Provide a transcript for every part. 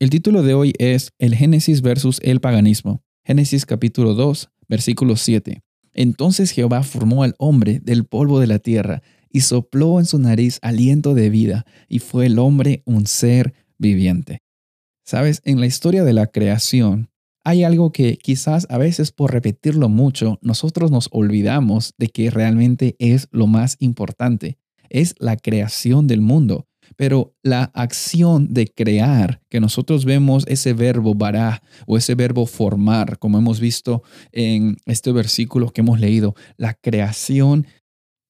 El título de hoy es El Génesis versus el paganismo. Génesis capítulo 2, versículo 7. Entonces Jehová formó al hombre del polvo de la tierra y sopló en su nariz aliento de vida, y fue el hombre un ser viviente. Sabes, en la historia de la creación, hay algo que quizás a veces por repetirlo mucho, nosotros nos olvidamos de que realmente es lo más importante. Es la creación del mundo. Pero la acción de crear, que nosotros vemos ese verbo bará o ese verbo formar, como hemos visto en este versículo que hemos leído, la creación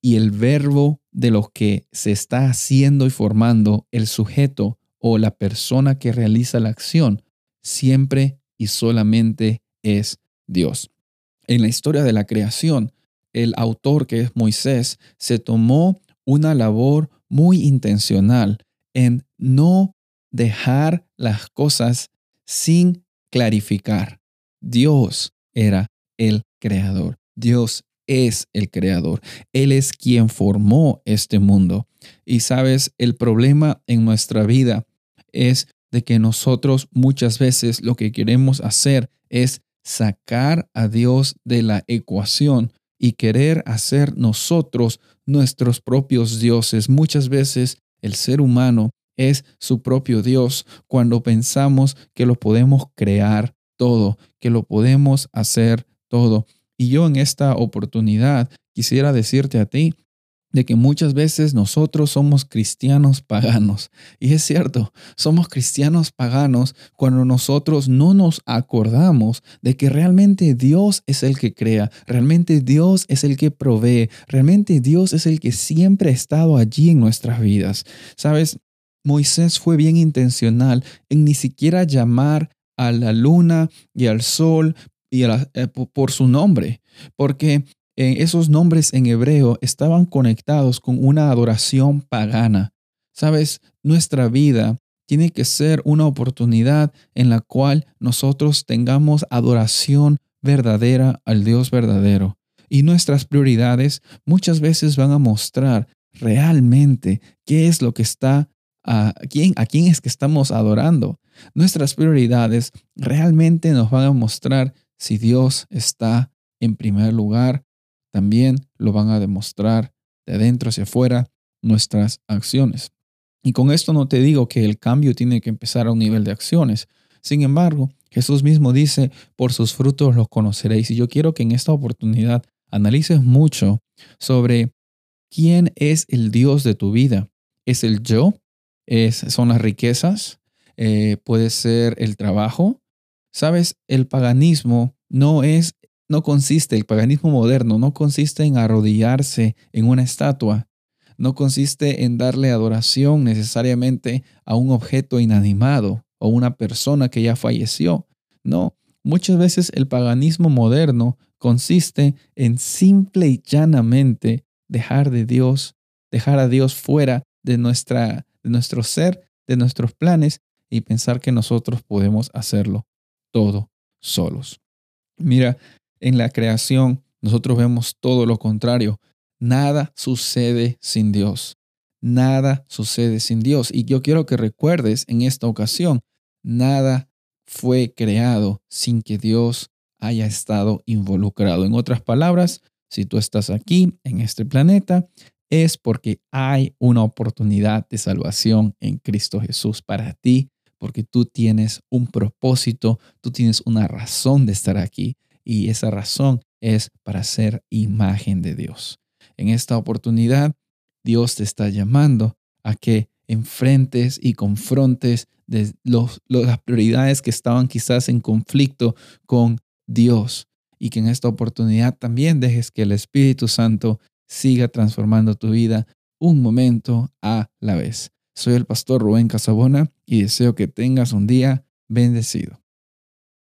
y el verbo de lo que se está haciendo y formando, el sujeto o la persona que realiza la acción, siempre y solamente es Dios. En la historia de la creación, el autor que es Moisés se tomó una labor muy intencional en no dejar las cosas sin clarificar. Dios era el creador. Dios es el creador. Él es quien formó este mundo. Y sabes, el problema en nuestra vida es de que nosotros muchas veces lo que queremos hacer es sacar a Dios de la ecuación y querer hacer nosotros nuestros propios dioses. Muchas veces el ser humano es su propio Dios cuando pensamos que lo podemos crear todo, que lo podemos hacer todo. Y yo en esta oportunidad quisiera decirte a ti de que muchas veces nosotros somos cristianos paganos. Y es cierto, somos cristianos paganos cuando nosotros no nos acordamos de que realmente Dios es el que crea, realmente Dios es el que provee, realmente Dios es el que siempre ha estado allí en nuestras vidas. Sabes, Moisés fue bien intencional en ni siquiera llamar a la luna y al sol y eh, por su nombre, porque esos nombres en hebreo estaban conectados con una adoración pagana. Sabes, nuestra vida tiene que ser una oportunidad en la cual nosotros tengamos adoración verdadera al Dios verdadero. Y nuestras prioridades muchas veces van a mostrar realmente qué es lo que está, a quién, a quién es que estamos adorando. Nuestras prioridades realmente nos van a mostrar si Dios está en primer lugar también lo van a demostrar de adentro hacia afuera nuestras acciones. Y con esto no te digo que el cambio tiene que empezar a un nivel de acciones. Sin embargo, Jesús mismo dice, por sus frutos los conoceréis. Y yo quiero que en esta oportunidad analices mucho sobre quién es el Dios de tu vida. ¿Es el yo? ¿Es, ¿Son las riquezas? Eh, ¿Puede ser el trabajo? Sabes, el paganismo no es no consiste, el paganismo moderno no consiste en arrodillarse en una estatua, no consiste en darle adoración necesariamente a un objeto inanimado o una persona que ya falleció. No, muchas veces el paganismo moderno consiste en simple y llanamente dejar de Dios, dejar a Dios fuera de, nuestra, de nuestro ser, de nuestros planes y pensar que nosotros podemos hacerlo todo solos. Mira, en la creación nosotros vemos todo lo contrario. Nada sucede sin Dios. Nada sucede sin Dios. Y yo quiero que recuerdes en esta ocasión, nada fue creado sin que Dios haya estado involucrado. En otras palabras, si tú estás aquí en este planeta, es porque hay una oportunidad de salvación en Cristo Jesús para ti, porque tú tienes un propósito, tú tienes una razón de estar aquí y esa razón es para ser imagen de Dios. En esta oportunidad, Dios te está llamando a que enfrentes y confrontes de las prioridades que estaban quizás en conflicto con Dios y que en esta oportunidad también dejes que el Espíritu Santo siga transformando tu vida un momento a la vez. Soy el pastor Rubén Casabona y deseo que tengas un día bendecido.